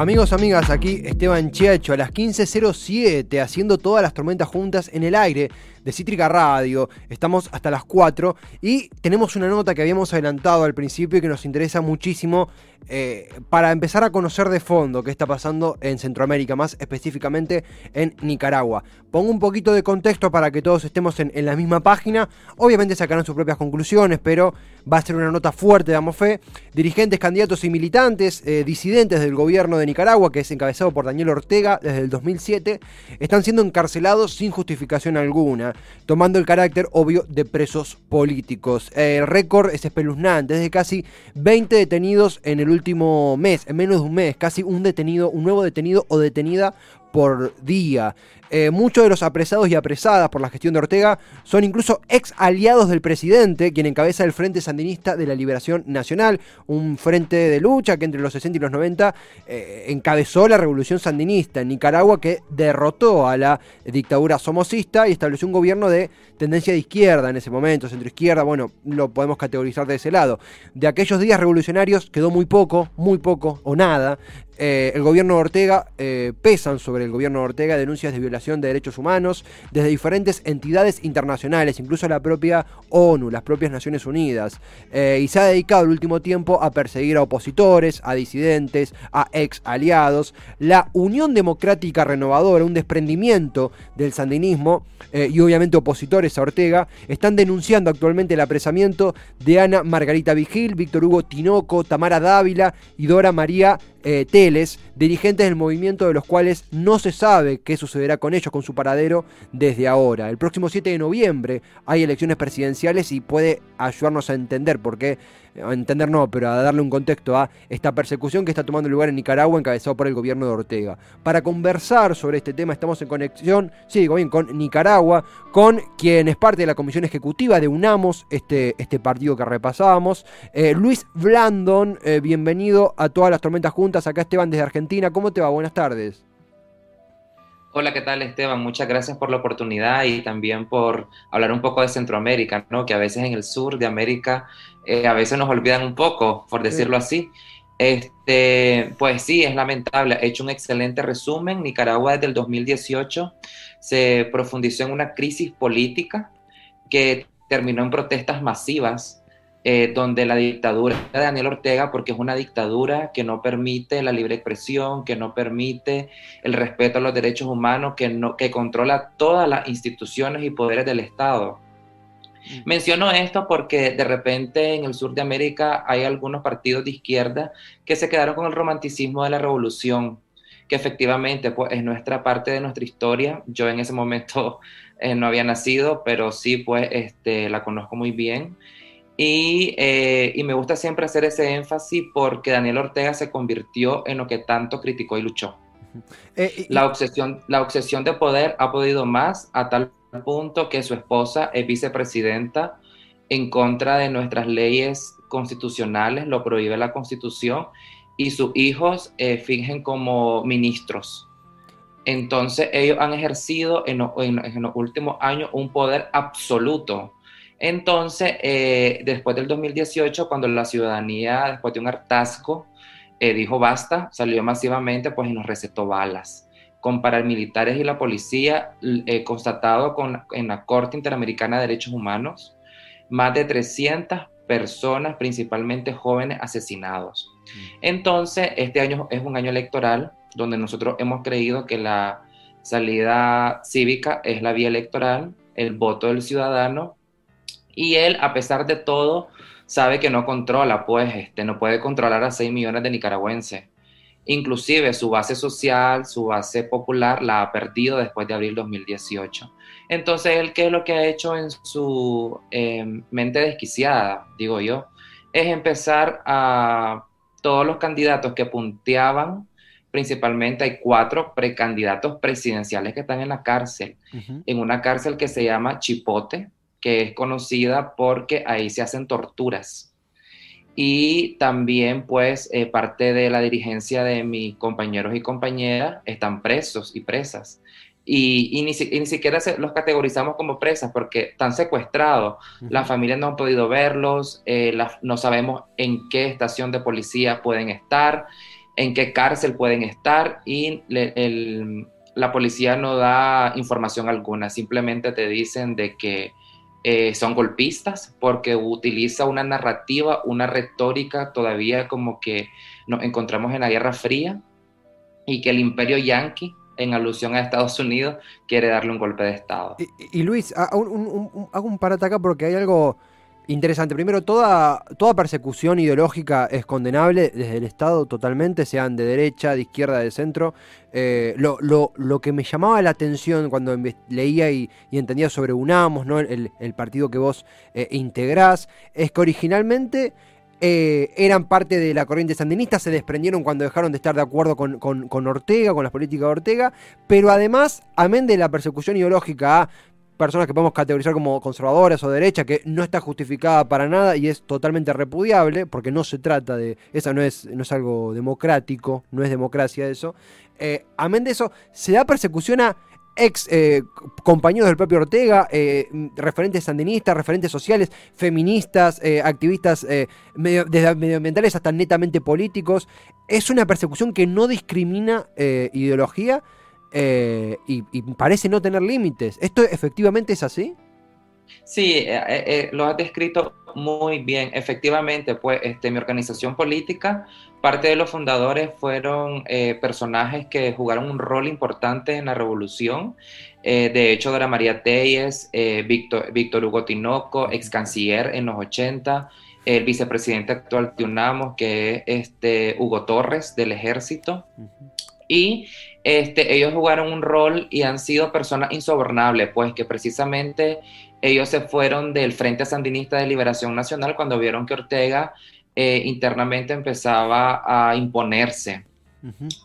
Amigos, amigas, aquí Esteban Chiacho a las 15.07 haciendo todas las tormentas juntas en el aire de Cítrica Radio. Estamos hasta las 4 y tenemos una nota que habíamos adelantado al principio y que nos interesa muchísimo eh, para empezar a conocer de fondo qué está pasando en Centroamérica, más específicamente en Nicaragua. Pongo un poquito de contexto para que todos estemos en, la misma página. Obviamente sacarán sus propias conclusiones, pero va a ser una nota fuerte, damos fe. Dirigentes, candidatos y militantes, eh, disidentes del gobierno de Nicaragua, que es encabezado por Daniel Ortega desde el 2007, están siendo encarcelados sin justificación alguna tomando el carácter obvio de presos políticos. El récord es espeluznante, es de casi 20 detenidos en el último mes, en menos de un mes, casi un detenido, un nuevo detenido o detenida por día. Eh, muchos de los apresados y apresadas por la gestión de Ortega son incluso ex aliados del presidente, quien encabeza el Frente Sandinista de la Liberación Nacional, un frente de lucha que entre los 60 y los 90 eh, encabezó la revolución sandinista en Nicaragua que derrotó a la dictadura somocista y estableció un gobierno de tendencia de izquierda en ese momento, centroizquierda, bueno, lo podemos categorizar de ese lado. De aquellos días revolucionarios quedó muy poco, muy poco o nada. Eh, el gobierno de Ortega pesan sobre el gobierno de Ortega denuncias de violación de derechos humanos desde diferentes entidades internacionales, incluso la propia ONU, las propias Naciones Unidas, eh, y se ha dedicado el último tiempo a perseguir a opositores, a disidentes, a ex aliados. La Unión Democrática Renovadora, un desprendimiento del sandinismo eh, y obviamente opositores a Ortega, están denunciando actualmente el apresamiento de Ana Margarita Vigil, Víctor Hugo Tinoco, Tamara Dávila y Dora María eh, Teles, dirigentes del movimiento de los cuales no se sabe qué sucederá con ellos, con su paradero, desde ahora. El próximo 7 de noviembre hay elecciones presidenciales y puede ayudarnos a entender por qué a entender no, pero a darle un contexto a esta persecución que está tomando lugar en Nicaragua encabezado por el gobierno de Ortega. Para conversar sobre este tema estamos en conexión, sí, digo bien, con Nicaragua, con quien es parte de la comisión ejecutiva de UNAMOS, este, este partido que repasábamos. Eh, Luis Blandon, eh, bienvenido a todas las tormentas juntas, acá Esteban desde Argentina, ¿cómo te va? Buenas tardes. Hola, ¿qué tal Esteban? Muchas gracias por la oportunidad y también por hablar un poco de Centroamérica, ¿no? Que a veces en el sur de América eh, a veces nos olvidan un poco, por decirlo así. Este, pues sí, es lamentable. He hecho un excelente resumen. Nicaragua desde el 2018 se profundizó en una crisis política que terminó en protestas masivas eh, donde la dictadura de Daniel Ortega, porque es una dictadura que no permite la libre expresión, que no permite el respeto a los derechos humanos, que, no, que controla todas las instituciones y poderes del Estado. Mm. Menciono esto porque de repente en el sur de América hay algunos partidos de izquierda que se quedaron con el romanticismo de la revolución, que efectivamente pues, es nuestra parte de nuestra historia. Yo en ese momento eh, no había nacido, pero sí pues este, la conozco muy bien. Eh, y, me gusta siempre hacer ese énfasis porque Daniel Ortega se convirtió en lo que tanto criticó y luchó. Eh, la, obsesión, la obsesión de poder ha podido más a tal punto que su esposa es vicepresidenta en contra de nuestras leyes constitucionales, lo prohíbe la constitución, y sus hijos eh, fingen como ministros. Entonces ellos han ejercido en, en los últimos años un poder absoluto entonces, eh, después del 2018, cuando la ciudadanía, después de un hartazgo, eh, dijo basta, salió masivamente, pues y nos recetó balas. Con paramilitares y la policía, eh, constatado con, en la Corte Interamericana de Derechos Humanos, más de 300 personas, principalmente jóvenes, asesinados. Mm. Entonces, este año es un año electoral donde nosotros hemos creído que la salida cívica es la vía electoral, el voto del ciudadano y él, a pesar de todo, sabe que no controla, pues, este, no puede controlar a 6 millones de nicaragüenses. Inclusive su base social, su base popular la ha perdido después de abril 2018. Entonces, él, ¿qué es lo que ha hecho en su em, mente desquiciada, digo yo? Es empezar a todos los candidatos que punteaban, principalmente hay cuatro precandidatos presidenciales que están en la cárcel, en una cárcel que se llama Chipote, que es conocida porque ahí se hacen torturas. Y también, pues, eh, parte de la dirigencia de mis compañeros y compañeras están presos y presas. Y, ni, siquiera los categorizamos como presas porque están secuestrados. Las familias no han podido verlos, eh, no sabemos en qué estación de policía pueden estar. en qué cárcel pueden estar y la policía no da información alguna, simplemente te dicen de que eh, son golpistas porque utiliza una narrativa, una retórica todavía como que nos encontramos en la Guerra Fría y que el imperio yanqui en alusión a Estados Unidos, quiere darle un golpe de Estado. Y, Luis, hago un, hago un parate acá porque hay algo interesante. Primero, toda, toda persecución ideológica es condenable desde el Estado totalmente, sean de derecha, de izquierda, de centro. Eh, lo, que me llamaba la atención cuando leía y, entendía sobre UNAMOS, ¿no? el, partido que vos eh, integrás, es que originalmente eh, eran parte de la corriente sandinista, se desprendieron cuando dejaron de estar de acuerdo con, con, Ortega, con las políticas de Ortega, pero además, amén de la persecución ideológica a personas que podemos categorizar como conservadoras o derecha, que no está justificada para nada y es totalmente repudiable, porque no se trata de, esa no es, no es algo democrático, no es democracia eso. Eh, amén de eso, se da persecución a ex eh, compañeros del propio Ortega, eh, referentes sandinistas, referentes sociales, feministas, eh, activistas desde medioambientales hasta netamente políticos. Es una persecución que no discrimina ideología y, parece no tener límites. ¿Esto efectivamente es así? Sí, lo has descrito muy bien. Efectivamente, pues este, mi organización política Parte de los fundadores fueron eh, personajes que jugaron un rol importante en la revolución. Eh, de hecho, Dora María Telles, eh, Víctor, Víctor, Hugo Tinoco, ex canciller en los 80, el vicepresidente actual de UNAMOS, que es este, Hugo Torres del Ejército. Y este, ellos jugaron un rol y han sido personas insobornables, pues que precisamente ellos se fueron del Frente Sandinista de Liberación Nacional cuando vieron que Ortega eh, internamente empezaba a imponerse.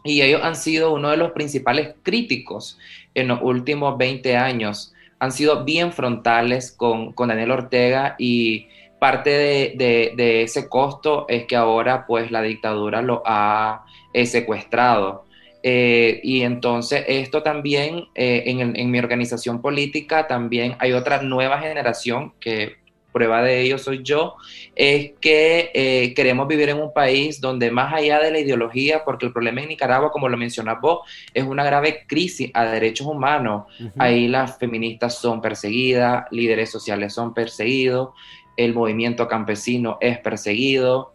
Y ellos han sido uno de los principales críticos en los últimos 20 años. Han sido bien frontales con, Daniel Ortega y parte de, ese costo es que ahora pues la dictadura lo ha eh, secuestrado. Eh, y entonces esto también en, en mi organización política también hay otra nueva generación que prueba de ello soy yo, es que eh, queremos vivir en un país donde más allá de la ideología, porque el problema en Nicaragua, como lo mencionas vos, es una grave crisis a derechos humanos. Ahí las feministas son perseguidas, líderes sociales son perseguidos, el movimiento campesino es perseguido,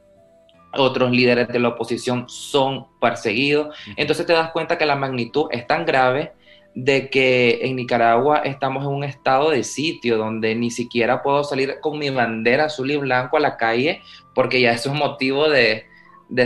otros líderes de la oposición son perseguidos. Entonces te das cuenta que la magnitud es tan grave de que en Nicaragua estamos en un estado de sitio donde ni siquiera puedo salir con mi bandera azul y blanco a la calle porque ya eso es motivo de,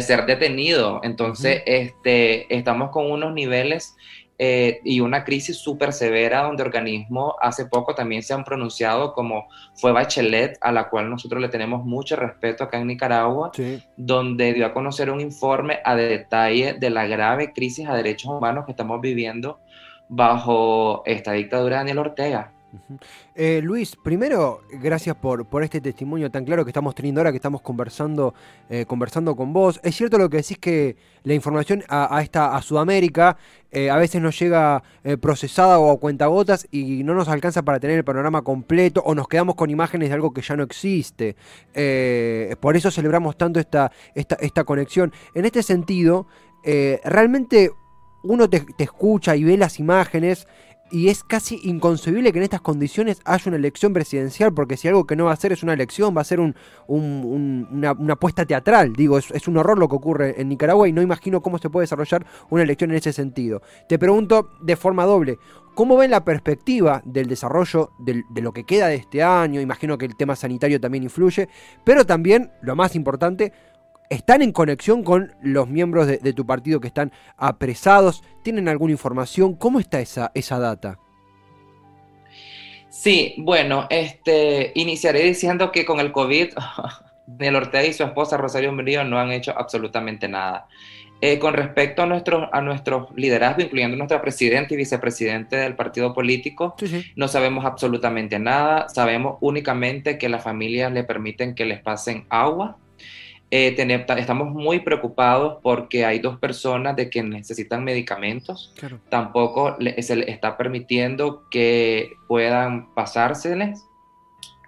ser detenido. Entonces, este, estamos con unos niveles eh, y una crisis súper severa donde organismos hace poco también se han pronunciado como fue Bachelet, a la cual nosotros le tenemos mucho respeto acá en Nicaragua, donde dio a conocer un informe a detalle de la grave crisis a derechos humanos que estamos viviendo bajo esta dictadura de Daniel Ortega. Eh, Luis, primero, gracias por, por este testimonio tan claro que estamos teniendo ahora, que estamos conversando, eh, conversando con vos. Es cierto lo que decís que la información a, esta, a Sudamérica eh, a veces nos llega procesada o a cuentagotas y no nos alcanza para tener el panorama completo o nos quedamos con imágenes de algo que ya no existe. por eso celebramos tanto esta, esta, esta conexión. En este sentido, realmente uno te, escucha y ve las imágenes y es casi inconcebible que en estas condiciones haya una elección presidencial, porque si algo que no va a ser es una elección, va a ser un, una, apuesta teatral. Digo, es, un horror lo que ocurre en Nicaragua y no imagino cómo se puede desarrollar una elección en ese sentido. Te pregunto de forma doble, ¿cómo ven la perspectiva del desarrollo de lo que queda de este año? Imagino que el tema sanitario también influye, pero también, lo más importante, ¿Están en conexión con los miembros de, tu partido que están apresados? ¿Tienen alguna información? ¿Cómo está esa, esa data? Sí, bueno, este, iniciaré diciendo que con el COVID, Nel Ortega y su esposa Rosario Murillo no han hecho absolutamente nada. Eh, con respecto a nuestro, a nuestro liderazgo, incluyendo nuestro presidente y vicepresidente del partido político, no sabemos absolutamente nada. Sabemos únicamente que las familias le permiten que les pasen agua eh, estamos muy preocupados porque hay dos personas de que necesitan medicamentos. Tampoco se les está permitiendo que puedan pasárseles.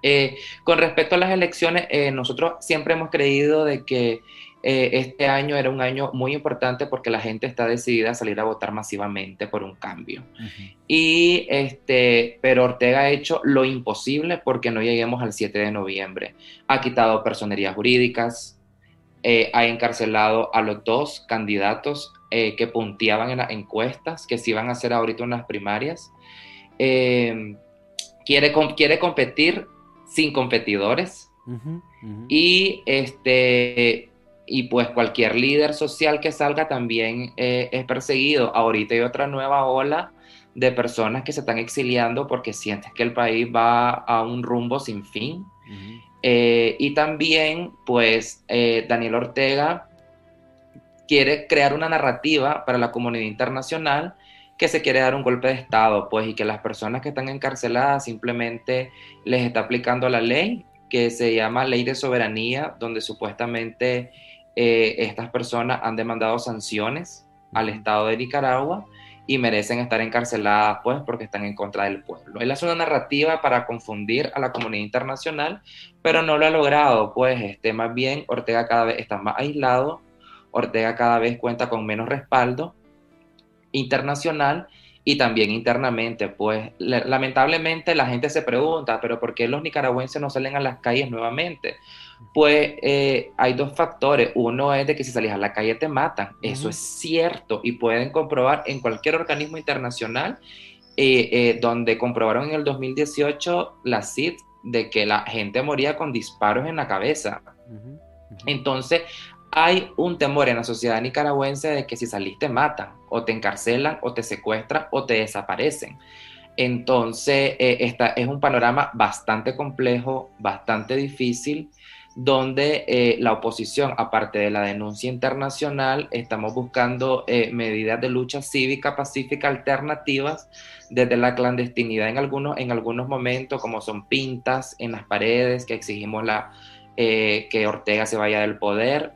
Eh, con respecto a las elecciones, eh, nosotros siempre hemos creído de que eh, este año era un año muy importante porque la gente está decidida a salir a votar masivamente por un cambio. Y este, pero Ortega ha hecho lo imposible porque no lleguemos al 7 de noviembre. Ha quitado personerías jurídicas, eh, ha encarcelado a los dos candidatos eh, que punteaban en las encuestas, que se iban a hacer ahorita unas primarias. quiere, quiere competir sin competidores. Y este y pues cualquier líder social que salga también eh, es perseguido. Ahorita hay otra nueva ola de personas que se están exiliando porque sienten que el país va a un rumbo sin fin. Eh, y también, pues, eh, Daniel Ortega quiere crear una narrativa para la comunidad internacional que se quiere dar un golpe de Estado, pues, y que las personas que están encarceladas simplemente les está aplicando la ley que se llama Ley de Soberanía, donde supuestamente eh, estas personas han demandado sanciones al Estado de Nicaragua y merecen estar encarceladas pues porque están en contra del pueblo. Él hace una narrativa para confundir a la comunidad internacional, pero no lo ha logrado, pues este, más bien Ortega cada vez está más aislado, Ortega cada vez cuenta con menos respaldo internacional y también internamente, pues lamentablemente la gente se pregunta, pero ¿por qué los nicaragüenses no salen a las calles nuevamente? Pues eh, hay dos factores. Uno es de que si salís a la calle te matan. Eso es cierto y pueden comprobar en cualquier organismo internacional eh, eh, donde comprobaron en el 2018 la CID de que la gente moría con disparos en la cabeza. Entonces, hay un temor en la sociedad nicaragüense de que si salís te matan, o te encarcelan, o te secuestran, o te desaparecen. Entonces, esta es un panorama bastante complejo, bastante difícil donde eh, la oposición, aparte de la denuncia internacional, estamos buscando eh, medidas de lucha cívica pacífica alternativas desde la clandestinidad en algunos, en algunos momentos, como son pintas en las paredes, que exigimos la, eh, que Ortega se vaya del poder,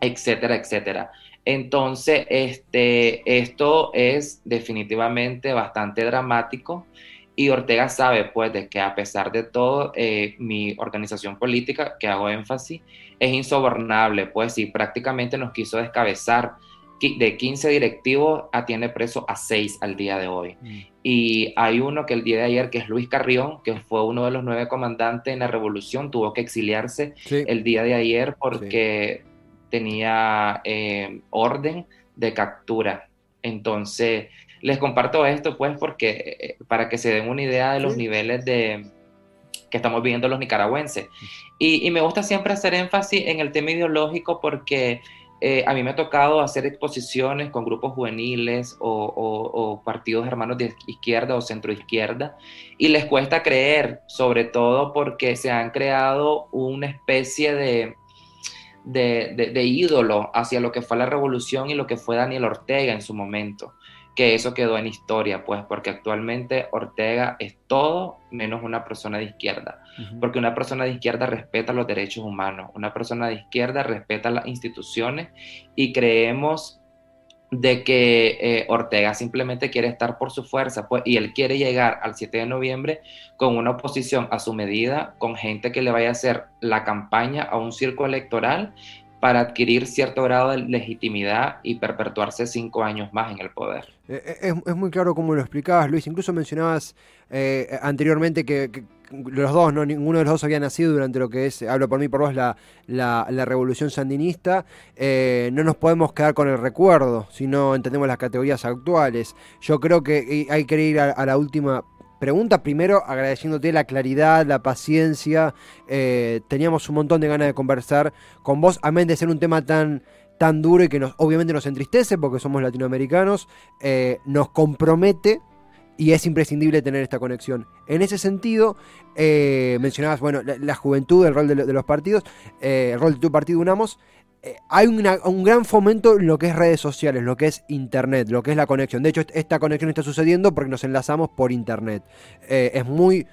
etcétera, etcétera. Entonces, este, esto es definitivamente bastante dramático y Ortega sabe, pues, de que a pesar de todo, eh, mi organización política, que hago énfasis, es insobornable, pues, y prácticamente nos quiso descabezar. De 15 directivos, atiende preso a 6 al día de hoy. Mm. Y hay uno que el día de ayer, que es Luis Carrión, que fue uno de los nueve comandantes en la revolución, tuvo que exiliarse el día de ayer porque tenía eh, orden de captura. Entonces, les comparto esto pues porque eh, para que se den una idea de los niveles de que estamos viviendo los nicaragüenses. Y, me gusta siempre hacer énfasis en el tema ideológico porque eh, a mí me ha tocado hacer exposiciones con grupos juveniles o, partidos hermanos de izquierda o centro izquierda y les cuesta creer, sobre todo porque se han creado una especie de, de, ídolo hacia lo que fue la revolución y lo que fue Daniel Ortega en su momento que eso quedó en historia, pues, porque actualmente Ortega es todo menos una persona de izquierda, porque una persona de izquierda respeta los derechos humanos, una persona de izquierda respeta las instituciones y creemos de que eh, Ortega simplemente quiere estar por su fuerza, pues, y él quiere llegar al 7 de noviembre con una oposición a su medida, con gente que le vaya a hacer la campaña a un circo electoral para adquirir cierto grado de legitimidad y perpetuarse cinco años más en el poder. Eh, eh, es, muy claro cómo lo explicabas, Luis. Incluso mencionabas eh, anteriormente que, los dos, no ninguno de los dos había nacido durante lo que es, hablo por mí por vos, la, la, revolución sandinista. no nos podemos quedar con el recuerdo, si no entendemos las categorías actuales. Yo creo que hay que ir a la última pregunta. Primero, agradeciéndote la claridad, la paciencia. Eh, teníamos un montón de ganas de conversar con vos, amén de ser un tema tan, tan duro y que obviamente nos entristece porque somos latinoamericanos, eh, nos compromete y es imprescindible tener esta conexión. En ese sentido, eh, mencionabas, bueno, la, juventud, el rol de, los partidos, el rol de tu partido UNAMOS. Eh, hay un gran fomento en lo que es redes sociales, lo que es internet, lo que es la conexión. De hecho, esta conexión está sucediendo porque nos enlazamos por internet. Eh, es muy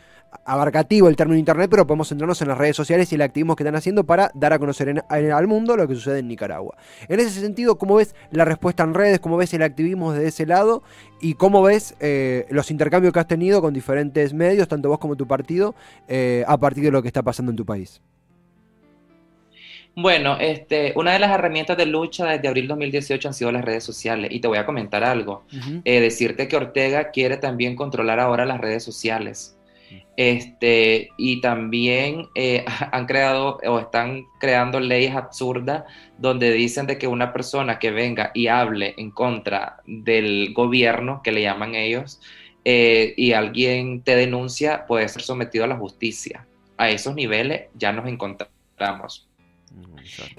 abarcativo el término internet, pero podemos centrarnos en las redes sociales y el activismo que están haciendo para dar a conocer al mundo lo que sucede en Nicaragua. En ese sentido, ¿cómo ves la respuesta en redes? ¿Cómo ves el activismo desde ese lado? ¿Y cómo ves eh, los intercambios que has tenido con diferentes medios, tanto vos como tu partido, a partir de lo que está pasando en tu país? Bueno, este, una de las herramientas de lucha desde abril 2018 han sido las redes sociales. Y te voy a comentar algo. Eh, decirte que Ortega quiere también controlar ahora las redes sociales. Este, y también eh, han creado o están creando leyes absurdas donde dicen de que una persona que venga y hable en contra del gobierno, que le llaman ellos, eh, y alguien te denuncia, puede ser sometido a la justicia. A esos niveles ya nos encontramos.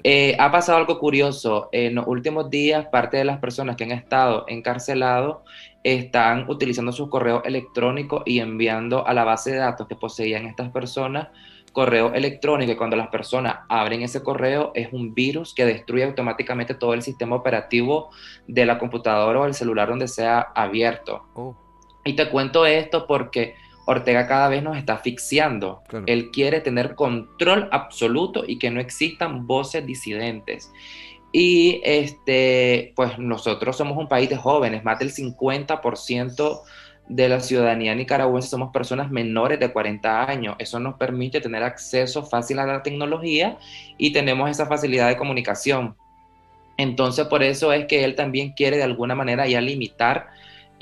Eh, ha pasado algo curioso. En los últimos días, parte de las personas que han estado encarcelados están utilizando sus correos electrónicos y enviando a la base de datos que poseían estas personas correo electrónico y cuando las personas abren ese correo es un virus que destruye automáticamente todo el sistema operativo de la computadora o el celular donde sea abierto. Oh. Y te cuento esto porque Ortega cada vez nos está asfixiando. Él quiere tener control absoluto y que no existan voces disidentes. Y este, pues nosotros somos un país de jóvenes, más del 50% de la ciudadanía nicaragüense somos personas menores de 40 años. Eso nos permite tener acceso fácil a la tecnología y tenemos esa facilidad de comunicación. Entonces, por eso es que él también quiere de alguna manera ya limitar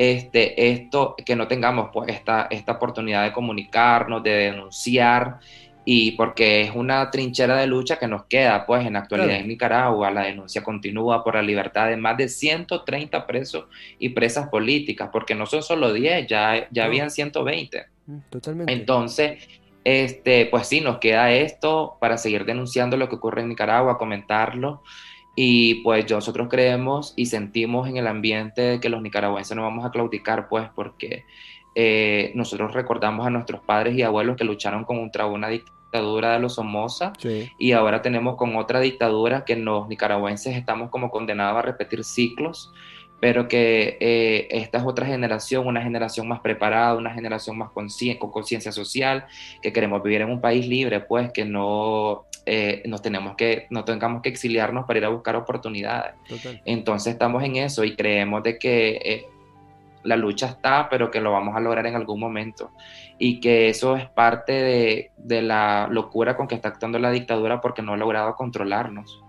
este, esto, que no tengamos pues esta, esta oportunidad de comunicarnos, de denunciar y porque es una trinchera de lucha que nos queda, pues en la actualidad en Nicaragua, la denuncia continúa por la libertad de más de 130 presos y presas políticas, porque no son solo 10, ya, ya habían 120. Mm, totalmente. Entonces, este, pues sí, nos queda esto para seguir denunciando lo que ocurre en Nicaragua, comentarlo. Y pues nosotros creemos y sentimos en el ambiente que los nicaragüenses no vamos a claudicar, pues porque eh, nosotros recordamos a nuestros padres y abuelos que lucharon contra una dictadura de los Somoza y ahora tenemos con otra dictadura que los nicaragüenses estamos como condenados a repetir ciclos, pero que eh, esta es otra generación, una generación más preparada, una generación más con conciencia social, que queremos vivir en un país libre, pues que no eh, nos tenemos que, no tengamos que exiliarnos para ir a buscar oportunidades. Entonces estamos en eso y creemos de que la lucha está, pero que lo vamos a lograr en algún momento. Y que eso es parte de, de la locura con que está actuando la dictadura porque no ha logrado controlarnos.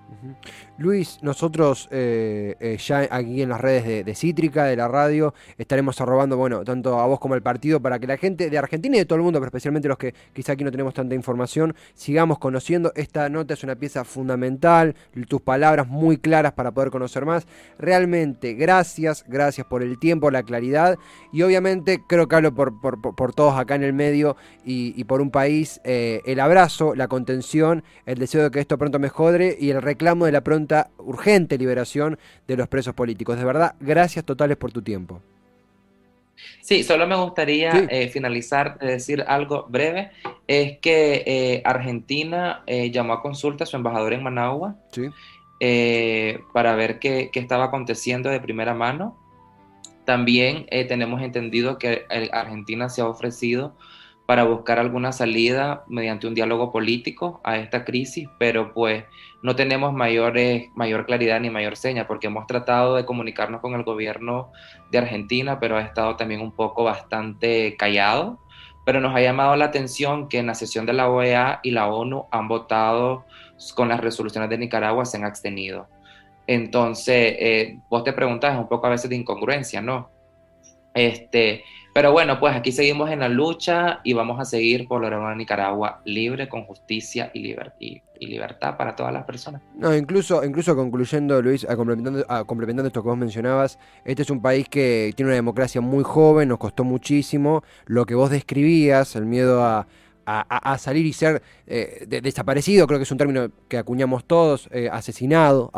Luis, nosotros eh, eh, ya aquí en las redes de, Cítrica, de la radio, estaremos arrobando, bueno, tanto a vos como al partido para que la gente de Argentina y de todo el mundo, pero especialmente los que quizá aquí no tenemos tanta información, sigamos conociendo. Esta nota es una pieza fundamental, tus palabras muy claras para poder conocer más. Realmente, gracias, gracias por el tiempo, la claridad y obviamente creo que hablo por, todos acá en el medio y, por un país, eh, el abrazo, la contención, el deseo de que esto pronto mejore y el reclamo de la pronta urgente liberación de los presos políticos. De verdad, gracias totales por tu tiempo. Sí, solo me gustaría eh, finalizar de decir algo breve. Es que eh, Argentina eh, llamó a consulta a su embajador en Managua para ver qué, qué, estaba aconteciendo de primera mano. También tenemos entendido que Argentina se ha ofrecido para buscar alguna salida mediante un diálogo político a esta crisis, pero pues no tenemos mayores, mayor claridad ni mayor seña, porque hemos tratado de comunicarnos con el gobierno de Argentina, pero ha estado también un poco bastante callado. Pero nos ha llamado la atención que en la sesión de la OEA y la ONU han votado con las resoluciones de Nicaragua, se han abstenido. Entonces, eh, vos te preguntas, es un poco a veces de incongruencia, ¿no? Este, pero bueno, pues aquí seguimos en la lucha y vamos a seguir por lograr una Nicaragua libre, con justicia y, libertad para todas las personas. No, incluso, incluso concluyendo, Luis, complementando, complementando esto que vos mencionabas, este es un país que tiene una democracia muy joven, nos costó muchísimo. Lo que vos describías, el miedo a, salir y ser eh, desaparecido, creo que es un término que acuñamos todos, eh, asesinado,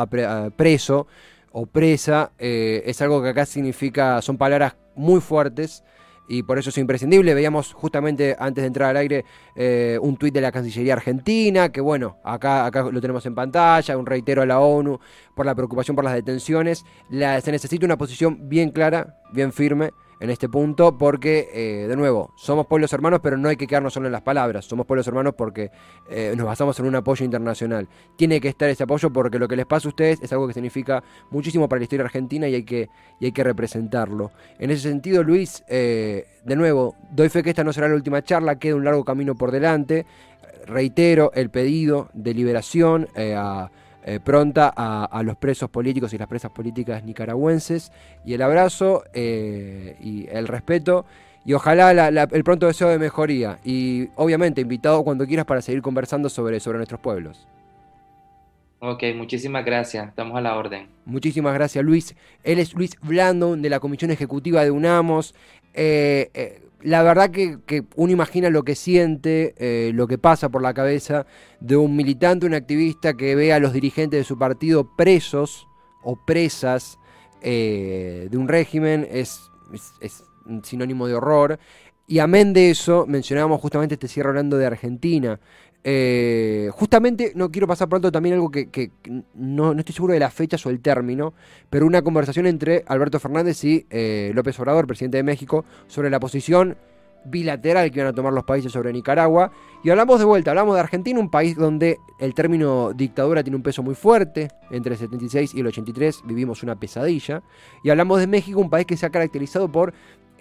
preso o presa, eh, es algo que acá significa, son palabras muy fuertes y por eso es imprescindible. Veíamos justamente antes de entrar al aire eh, un tuit de la Cancillería Argentina, que bueno, acá, acá lo tenemos en pantalla, un reitero a la ONU por la preocupación por las detenciones. se necesita una posición bien clara, bien firme en este punto porque, eh, de nuevo, somos pueblos hermanos, pero no hay que quedarnos solo en las palabras. Somos pueblos hermanos porque eh, nos basamos en un apoyo internacional. Tiene que estar ese apoyo porque lo que les pasa a ustedes es algo que significa muchísimo para la historia argentina y hay que, y hay que representarlo. En ese sentido, Luis, eh, de nuevo, doy fe que esta no será la última charla, queda un largo camino por delante. reitero el pedido de liberación pronta a, los presos políticos y las presas políticas nicaragüenses y el abrazo y el respeto y ojalá el pronto deseo de mejoría. Y obviamente invitado cuando quieras para seguir conversando sobre, sobre nuestros pueblos. Ok, muchísimas gracias. Estamos a la orden. Muchísimas gracias, Luis. Él es Luis Blandon de la Comisión Ejecutiva de UNAMOS. Eh, eh, la verdad que, uno imagina lo que siente, eh, lo que pasa por la cabeza de un militante, un activista que ve a los dirigentes de su partido presos o presas de un régimen. es, es sinónimo de horror. Y amén de eso, mencionábamos justamente este cierre hablando de Argentina. Eh, justamente, no quiero pasar pronto también algo que, no, estoy seguro de las fechas o el término, pero una conversación entre Alberto Fernández y eh, López Obrador, presidente de México, sobre la posición bilateral que van a tomar los países sobre Nicaragua. Y hablamos de vuelta, hablamos de Argentina, un país donde el término dictadura tiene un peso muy fuerte. Entre el 76 y el 83 vivimos una pesadilla. Y hablamos de México, un país que se ha caracterizado por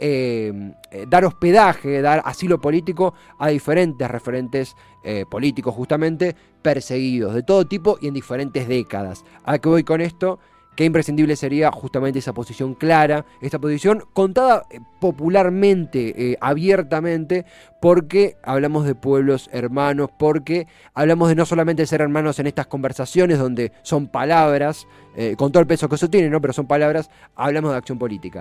eh, eh, dar hospedaje, dar asilo político a diferentes referentes eh, políticos justamente perseguidos de todo tipo y en diferentes décadas. ¿A qué voy con esto? Qué imprescindible sería justamente esa posición clara, esta posición contada popularmente, abiertamente, porque hablamos de pueblos hermanos, porque hablamos de no solamente ser hermanos en estas conversaciones donde son palabras, con todo el peso que eso tiene, ¿no? pero son palabras, hablamos de acción política.